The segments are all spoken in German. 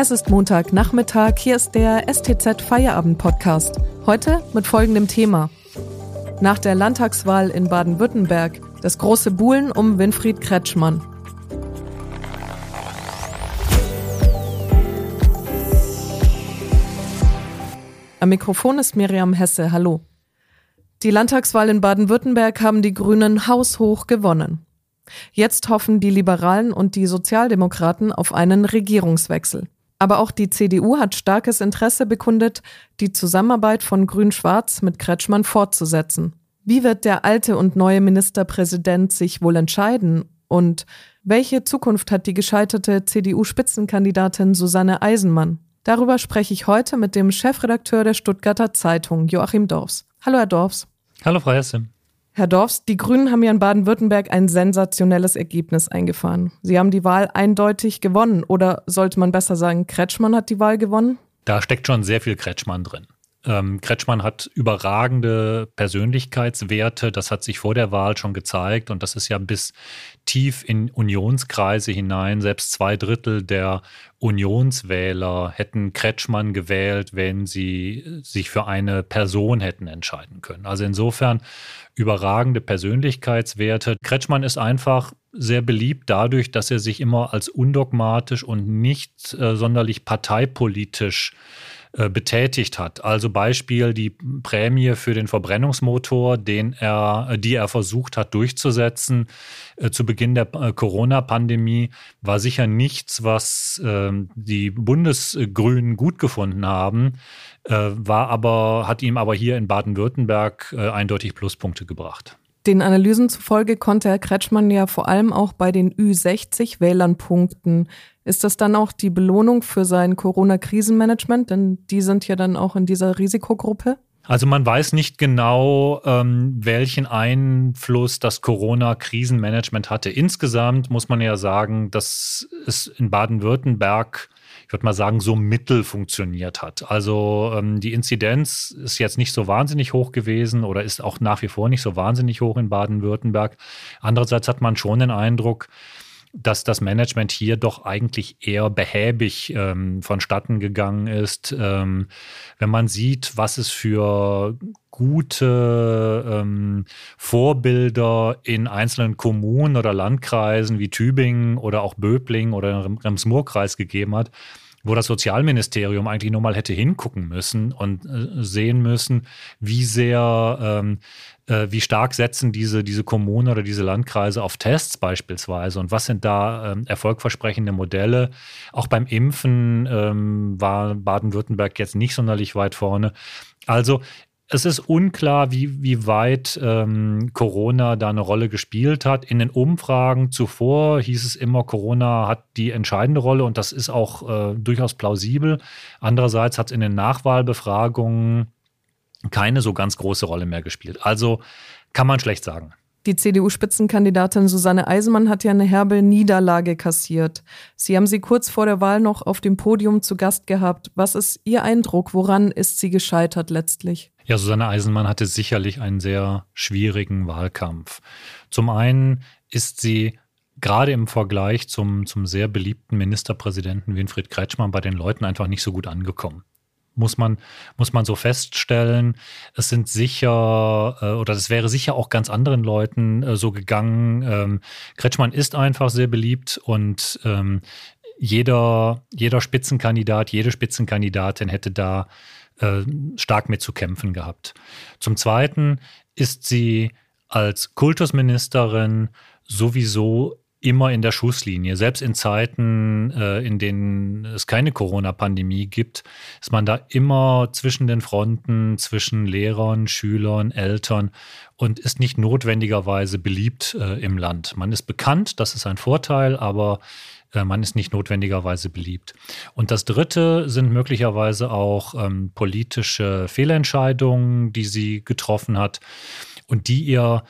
Es ist Montagnachmittag, hier ist der STZ Feierabend Podcast. Heute mit folgendem Thema. Nach der Landtagswahl in Baden-Württemberg das große Buhlen um Winfried Kretschmann. Am Mikrofon ist Miriam Hesse. Hallo. Die Landtagswahl in Baden-Württemberg haben die Grünen haushoch gewonnen. Jetzt hoffen die Liberalen und die Sozialdemokraten auf einen Regierungswechsel. Aber auch die CDU hat starkes Interesse bekundet, die Zusammenarbeit von Grün-Schwarz mit Kretschmann fortzusetzen. Wie wird der alte und neue Ministerpräsident sich wohl entscheiden? Und welche Zukunft hat die gescheiterte CDU-Spitzenkandidatin Susanne Eisenmann? Darüber spreche ich heute mit dem Chefredakteur der Stuttgarter Zeitung, Joachim Dorfs. Hallo, Herr Dorfs. Hallo, Frau Hesse. Herr Dorfs, die Grünen haben ja in Baden-Württemberg ein sensationelles Ergebnis eingefahren. Sie haben die Wahl eindeutig gewonnen. Oder sollte man besser sagen, Kretschmann hat die Wahl gewonnen? Da steckt schon sehr viel Kretschmann drin. Ähm, Kretschmann hat überragende Persönlichkeitswerte. Das hat sich vor der Wahl schon gezeigt. Und das ist ja bis tief in Unionskreise hinein. Selbst zwei Drittel der Unionswähler hätten Kretschmann gewählt, wenn sie sich für eine Person hätten entscheiden können. Also insofern überragende Persönlichkeitswerte. Kretschmann ist einfach sehr beliebt dadurch, dass er sich immer als undogmatisch und nicht äh, sonderlich parteipolitisch betätigt hat. Also Beispiel die Prämie für den Verbrennungsmotor, den er, die er versucht hat durchzusetzen äh, zu Beginn der äh, Corona-Pandemie, war sicher nichts, was äh, die Bundesgrünen gut gefunden haben, äh, war aber, hat ihm aber hier in Baden-Württemberg äh, eindeutig Pluspunkte gebracht. Den Analysen zufolge konnte Herr Kretschmann ja vor allem auch bei den Ü60-Wählern punkten. Ist das dann auch die Belohnung für sein Corona-Krisenmanagement? Denn die sind ja dann auch in dieser Risikogruppe. Also man weiß nicht genau, ähm, welchen Einfluss das Corona-Krisenmanagement hatte. Insgesamt muss man ja sagen, dass es in Baden-Württemberg ich würde mal sagen, so mittel funktioniert hat. Also ähm, die Inzidenz ist jetzt nicht so wahnsinnig hoch gewesen oder ist auch nach wie vor nicht so wahnsinnig hoch in Baden-Württemberg. Andererseits hat man schon den Eindruck, dass das Management hier doch eigentlich eher behäbig ähm, vonstatten gegangen ist. Ähm, wenn man sieht, was es für gute ähm, Vorbilder in einzelnen Kommunen oder Landkreisen wie Tübingen oder auch Böbling oder Rems-Murr-Kreis gegeben hat, wo das Sozialministerium eigentlich nur mal hätte hingucken müssen und äh, sehen müssen, wie sehr, ähm, äh, wie stark setzen diese, diese Kommunen oder diese Landkreise auf Tests beispielsweise und was sind da ähm, erfolgversprechende Modelle. Auch beim Impfen ähm, war Baden-Württemberg jetzt nicht sonderlich weit vorne. Also es ist unklar, wie, wie weit ähm, Corona da eine Rolle gespielt hat. In den Umfragen zuvor hieß es immer, Corona hat die entscheidende Rolle und das ist auch äh, durchaus plausibel. Andererseits hat es in den Nachwahlbefragungen keine so ganz große Rolle mehr gespielt. Also kann man schlecht sagen. Die CDU-Spitzenkandidatin Susanne Eisenmann hat ja eine herbe Niederlage kassiert. Sie haben sie kurz vor der Wahl noch auf dem Podium zu Gast gehabt. Was ist Ihr Eindruck? Woran ist sie gescheitert letztlich? Ja, Susanne Eisenmann hatte sicherlich einen sehr schwierigen Wahlkampf. Zum einen ist sie gerade im Vergleich zum, zum sehr beliebten Ministerpräsidenten Winfried Kretschmann bei den Leuten einfach nicht so gut angekommen. Muss man, muss man so feststellen. Es sind sicher, äh, oder es wäre sicher auch ganz anderen Leuten äh, so gegangen. Ähm, Kretschmann ist einfach sehr beliebt und ähm, jeder, jeder Spitzenkandidat, jede Spitzenkandidatin hätte da äh, stark mit zu kämpfen gehabt. Zum Zweiten ist sie als Kultusministerin sowieso immer in der Schusslinie. Selbst in Zeiten, äh, in denen es keine Corona-Pandemie gibt, ist man da immer zwischen den Fronten, zwischen Lehrern, Schülern, Eltern und ist nicht notwendigerweise beliebt äh, im Land. Man ist bekannt, das ist ein Vorteil, aber man ist nicht notwendigerweise beliebt. Und das Dritte sind möglicherweise auch ähm, politische Fehlentscheidungen, die sie getroffen hat und die ihr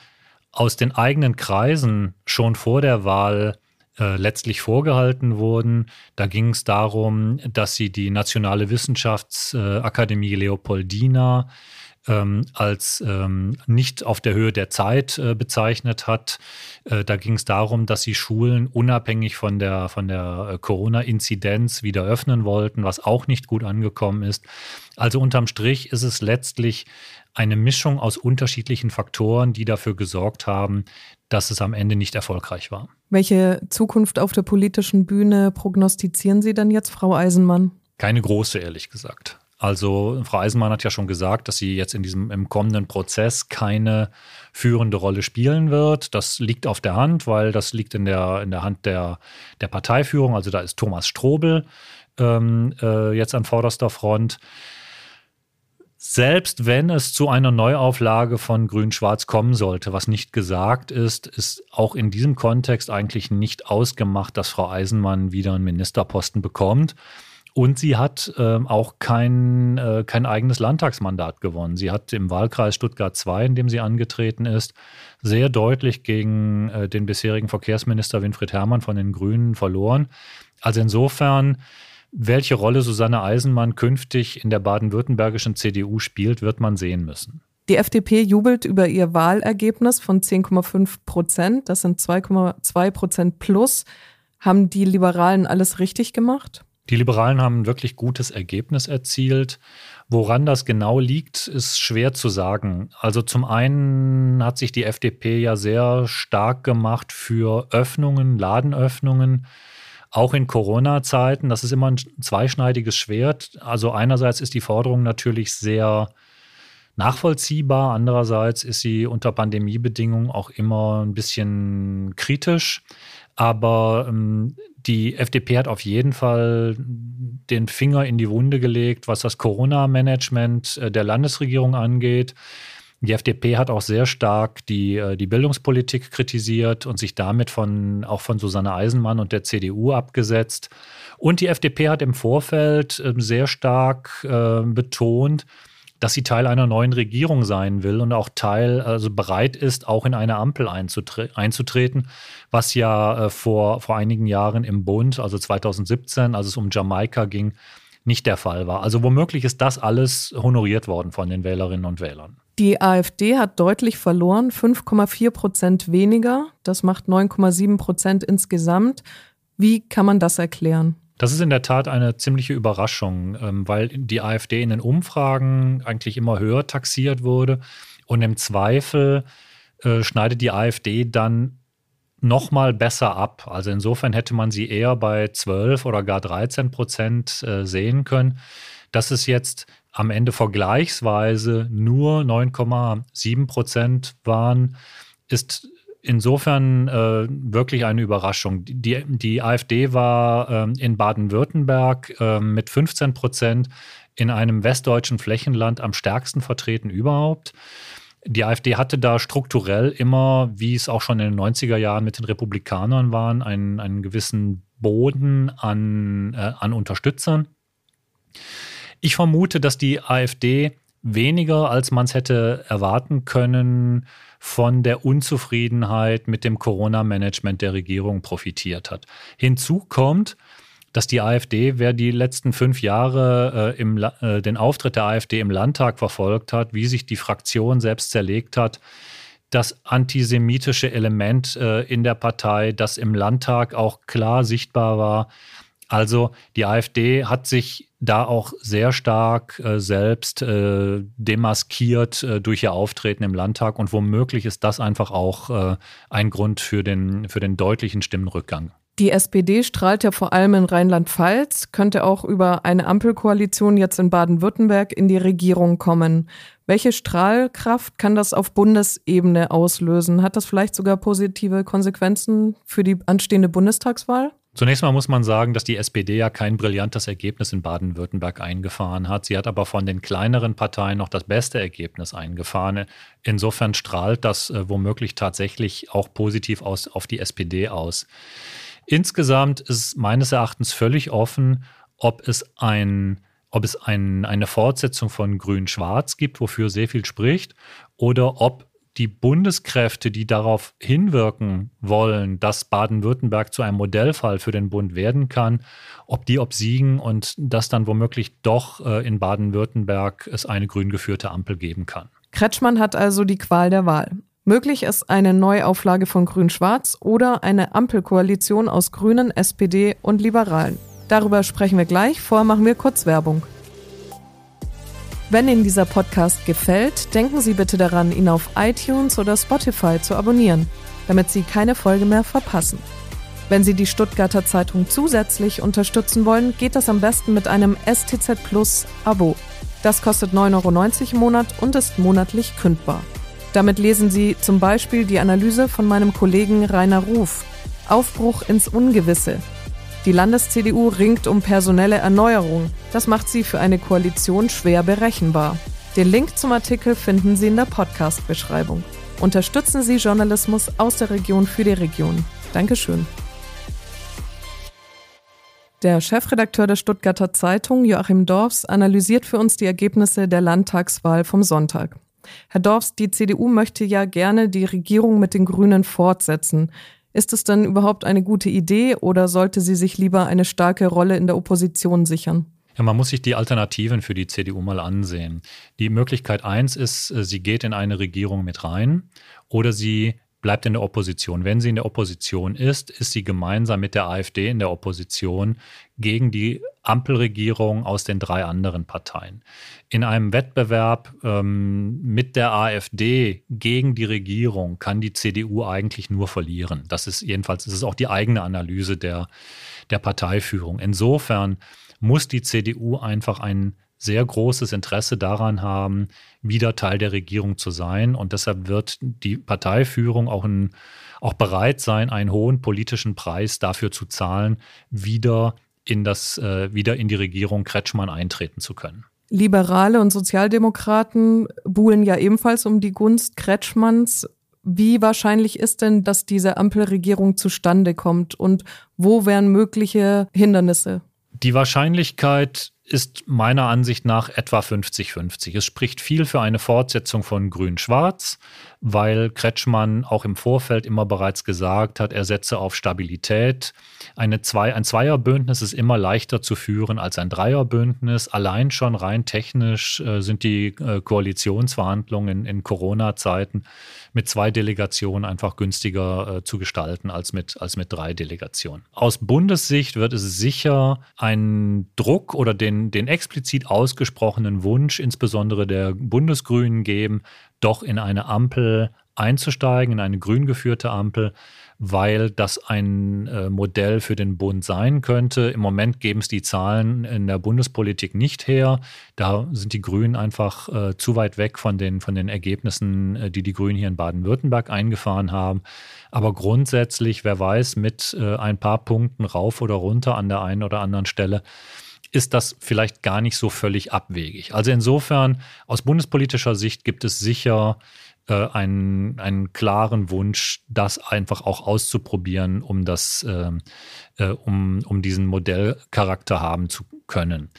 aus den eigenen Kreisen schon vor der Wahl äh, letztlich vorgehalten wurden. Da ging es darum, dass sie die Nationale Wissenschaftsakademie Leopoldina ähm, als ähm, nicht auf der Höhe der Zeit äh, bezeichnet hat. Äh, da ging es darum, dass sie Schulen unabhängig von der, von der äh, Corona-Inzidenz wieder öffnen wollten, was auch nicht gut angekommen ist. Also unterm Strich ist es letztlich eine Mischung aus unterschiedlichen Faktoren, die dafür gesorgt haben, dass es am Ende nicht erfolgreich war. Welche Zukunft auf der politischen Bühne prognostizieren Sie denn jetzt, Frau Eisenmann? Keine große, ehrlich gesagt. Also Frau Eisenmann hat ja schon gesagt, dass sie jetzt in diesem im kommenden Prozess keine führende Rolle spielen wird. Das liegt auf der Hand, weil das liegt in der, in der Hand der, der Parteiführung. Also da ist Thomas Strobel ähm, äh, jetzt an vorderster Front. Selbst wenn es zu einer Neuauflage von Grün-Schwarz kommen sollte, was nicht gesagt ist, ist auch in diesem Kontext eigentlich nicht ausgemacht, dass Frau Eisenmann wieder einen Ministerposten bekommt. Und sie hat äh, auch kein, äh, kein eigenes Landtagsmandat gewonnen. Sie hat im Wahlkreis Stuttgart II, in dem sie angetreten ist, sehr deutlich gegen äh, den bisherigen Verkehrsminister Winfried Herrmann von den Grünen verloren. Also insofern welche Rolle Susanne Eisenmann künftig in der baden-württembergischen CDU spielt, wird man sehen müssen. Die FDP jubelt über ihr Wahlergebnis von 10,5 Prozent. Das sind 2,2 Prozent plus. Haben die Liberalen alles richtig gemacht? Die Liberalen haben ein wirklich gutes Ergebnis erzielt. Woran das genau liegt, ist schwer zu sagen. Also zum einen hat sich die FDP ja sehr stark gemacht für Öffnungen, Ladenöffnungen auch in Corona-Zeiten, das ist immer ein zweischneidiges Schwert. Also einerseits ist die Forderung natürlich sehr nachvollziehbar, andererseits ist sie unter Pandemiebedingungen auch immer ein bisschen kritisch. Aber ähm, die FDP hat auf jeden Fall den Finger in die Wunde gelegt, was das Corona-Management äh, der Landesregierung angeht. Die FDP hat auch sehr stark die, äh, die Bildungspolitik kritisiert und sich damit von, auch von Susanne Eisenmann und der CDU abgesetzt. Und die FDP hat im Vorfeld ähm, sehr stark äh, betont, dass sie Teil einer neuen Regierung sein will und auch Teil, also bereit ist, auch in eine Ampel einzutre einzutreten, was ja äh, vor, vor einigen Jahren im Bund, also 2017, als es um Jamaika ging, nicht der Fall war. Also womöglich ist das alles honoriert worden von den Wählerinnen und Wählern. Die AfD hat deutlich verloren, 5,4 Prozent weniger. Das macht 9,7 Prozent insgesamt. Wie kann man das erklären? Das ist in der Tat eine ziemliche Überraschung, ähm, weil die AfD in den Umfragen eigentlich immer höher taxiert wurde. Und im Zweifel äh, schneidet die AfD dann noch mal besser ab. Also insofern hätte man sie eher bei 12 oder gar 13 Prozent äh, sehen können. Das ist jetzt am Ende vergleichsweise nur 9,7 Prozent waren, ist insofern äh, wirklich eine Überraschung. Die, die AfD war äh, in Baden-Württemberg äh, mit 15 Prozent in einem westdeutschen Flächenland am stärksten vertreten überhaupt. Die AfD hatte da strukturell immer, wie es auch schon in den 90er Jahren mit den Republikanern waren, einen, einen gewissen Boden an, äh, an Unterstützern. Ich vermute, dass die AfD weniger, als man es hätte erwarten können, von der Unzufriedenheit mit dem Corona-Management der Regierung profitiert hat. Hinzu kommt, dass die AfD, wer die letzten fünf Jahre äh, im, äh, den Auftritt der AfD im Landtag verfolgt hat, wie sich die Fraktion selbst zerlegt hat, das antisemitische Element äh, in der Partei, das im Landtag auch klar sichtbar war, also die AfD hat sich da auch sehr stark äh, selbst äh, demaskiert äh, durch ihr Auftreten im Landtag und womöglich ist das einfach auch äh, ein Grund für den, für den deutlichen Stimmenrückgang. Die SPD strahlt ja vor allem in Rheinland-Pfalz, könnte auch über eine Ampelkoalition jetzt in Baden-Württemberg in die Regierung kommen. Welche Strahlkraft kann das auf Bundesebene auslösen? Hat das vielleicht sogar positive Konsequenzen für die anstehende Bundestagswahl? Zunächst mal muss man sagen, dass die SPD ja kein brillantes Ergebnis in Baden-Württemberg eingefahren hat. Sie hat aber von den kleineren Parteien noch das beste Ergebnis eingefahren. Insofern strahlt das äh, womöglich tatsächlich auch positiv aus, auf die SPD aus. Insgesamt ist meines Erachtens völlig offen, ob es ein ob es ein, eine Fortsetzung von Grün-Schwarz gibt, wofür sehr viel spricht, oder ob die Bundeskräfte, die darauf hinwirken wollen, dass Baden-Württemberg zu einem Modellfall für den Bund werden kann, ob die obsiegen und dass dann womöglich doch äh, in Baden-Württemberg es eine grün geführte Ampel geben kann. Kretschmann hat also die Qual der Wahl. Möglich ist eine Neuauflage von Grün-Schwarz oder eine Ampelkoalition aus Grünen, SPD und Liberalen. Darüber sprechen wir gleich. Vorher machen wir kurz Werbung. Wenn Ihnen dieser Podcast gefällt, denken Sie bitte daran, ihn auf iTunes oder Spotify zu abonnieren, damit Sie keine Folge mehr verpassen. Wenn Sie die Stuttgarter Zeitung zusätzlich unterstützen wollen, geht das am besten mit einem STZ Plus Abo. Das kostet 9,90 Euro im Monat und ist monatlich kündbar. Damit lesen Sie zum Beispiel die Analyse von meinem Kollegen Rainer Ruf. Aufbruch ins Ungewisse die Landes-CDU ringt um personelle Erneuerung. Das macht sie für eine Koalition schwer berechenbar. Den Link zum Artikel finden Sie in der Podcast-Beschreibung. Unterstützen Sie Journalismus aus der Region für die Region. Dankeschön. Der Chefredakteur der Stuttgarter Zeitung, Joachim Dorfs, analysiert für uns die Ergebnisse der Landtagswahl vom Sonntag. Herr Dorfs, die CDU möchte ja gerne die Regierung mit den Grünen fortsetzen. Ist es dann überhaupt eine gute Idee oder sollte sie sich lieber eine starke Rolle in der Opposition sichern? Ja, man muss sich die Alternativen für die CDU mal ansehen. Die Möglichkeit eins ist, äh, sie geht in eine Regierung mit rein oder sie bleibt in der Opposition. Wenn sie in der Opposition ist, ist sie gemeinsam mit der AfD in der Opposition gegen die Ampelregierung aus den drei anderen Parteien. In einem Wettbewerb ähm, mit der AfD gegen die Regierung kann die CDU eigentlich nur verlieren. Das ist jedenfalls, das ist auch die eigene Analyse der, der Parteiführung. Insofern muss die CDU einfach einen sehr großes Interesse daran haben, wieder Teil der Regierung zu sein. Und deshalb wird die Parteiführung auch, ein, auch bereit sein, einen hohen politischen Preis dafür zu zahlen, wieder in, das, äh, wieder in die Regierung Kretschmann eintreten zu können. Liberale und Sozialdemokraten buhlen ja ebenfalls um die Gunst Kretschmanns. Wie wahrscheinlich ist denn, dass diese Ampelregierung zustande kommt und wo wären mögliche Hindernisse? Die Wahrscheinlichkeit ist meiner Ansicht nach etwa 50-50. Es spricht viel für eine Fortsetzung von Grün-Schwarz, weil Kretschmann auch im Vorfeld immer bereits gesagt hat, er setze auf Stabilität. Eine Zwei, ein Zweierbündnis ist immer leichter zu führen als ein Dreierbündnis. Allein schon rein technisch äh, sind die äh, Koalitionsverhandlungen in, in Corona-Zeiten mit zwei Delegationen einfach günstiger äh, zu gestalten als mit, als mit drei Delegationen. Aus Bundessicht wird es sicher einen Druck oder den, den explizit ausgesprochenen Wunsch, insbesondere der Bundesgrünen geben, doch in eine Ampel einzusteigen, in eine grün geführte Ampel, weil das ein äh, Modell für den Bund sein könnte. Im Moment geben es die Zahlen in der Bundespolitik nicht her. Da sind die Grünen einfach äh, zu weit weg von den, von den Ergebnissen, äh, die die Grünen hier in Baden-Württemberg eingefahren haben. Aber grundsätzlich, wer weiß, mit äh, ein paar Punkten rauf oder runter an der einen oder anderen Stelle, ist das vielleicht gar nicht so völlig abwegig. Also insofern, aus bundespolitischer Sicht gibt es sicher äh, einen, einen klaren Wunsch, das einfach auch auszuprobieren, um das, äh, äh, um, um diesen Modellcharakter haben zu können.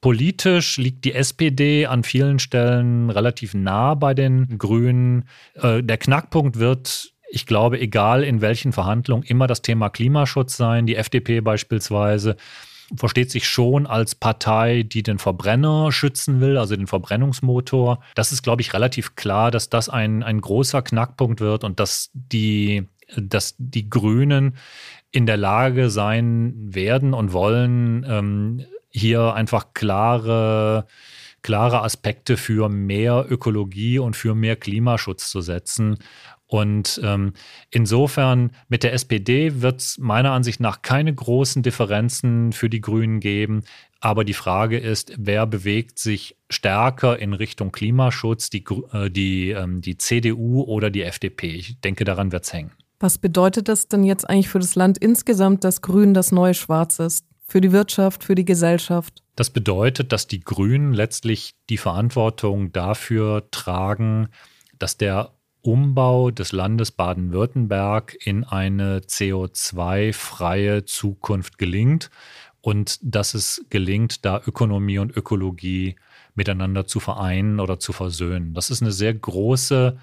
Politisch liegt die SPD an vielen Stellen relativ nah bei den Grünen. Äh, der Knackpunkt wird ich glaube, egal in welchen Verhandlungen, immer das Thema Klimaschutz sein. Die FDP beispielsweise versteht sich schon als Partei, die den Verbrenner schützen will, also den Verbrennungsmotor. Das ist, glaube ich, relativ klar, dass das ein, ein großer Knackpunkt wird und dass die, dass die Grünen in der Lage sein werden und wollen, ähm, hier einfach klare klare Aspekte für mehr Ökologie und für mehr Klimaschutz zu setzen. Und ähm, insofern mit der SPD wird es meiner Ansicht nach keine großen Differenzen für die Grünen geben. Aber die Frage ist, wer bewegt sich stärker in Richtung Klimaschutz, die, äh, die, ähm, die CDU oder die FDP? Ich denke, daran wird es hängen. Was bedeutet das denn jetzt eigentlich für das Land insgesamt, dass Grün das neue Schwarz ist? Für die Wirtschaft, für die Gesellschaft? Das bedeutet, dass die Grünen letztlich die Verantwortung dafür tragen, dass der Umbau des Landes Baden-Württemberg in eine CO2-freie Zukunft gelingt und dass es gelingt, da Ökonomie und Ökologie miteinander zu vereinen oder zu versöhnen. Das ist eine sehr große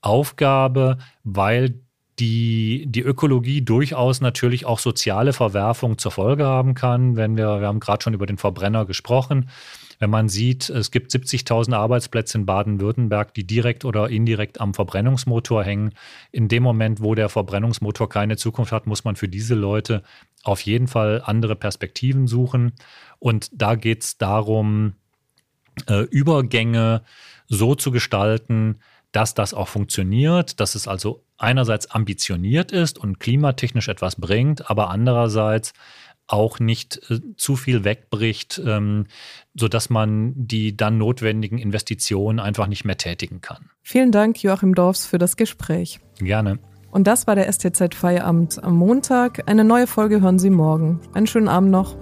Aufgabe, weil die, die Ökologie durchaus natürlich auch soziale Verwerfungen zur Folge haben kann. Wenn wir, wir haben gerade schon über den Verbrenner gesprochen. Wenn man sieht, es gibt 70.000 Arbeitsplätze in Baden-Württemberg, die direkt oder indirekt am Verbrennungsmotor hängen. In dem Moment, wo der Verbrennungsmotor keine Zukunft hat, muss man für diese Leute auf jeden Fall andere Perspektiven suchen. Und da geht es darum, äh, Übergänge so zu gestalten, dass das auch funktioniert, dass es also einerseits ambitioniert ist und klimatechnisch etwas bringt, aber andererseits auch nicht äh, zu viel wegbricht, ähm, sodass man die dann notwendigen Investitionen einfach nicht mehr tätigen kann. Vielen Dank, Joachim Dorfs, für das Gespräch. Gerne. Und das war der STZ Feierabend am Montag. Eine neue Folge hören Sie morgen. Einen schönen Abend noch.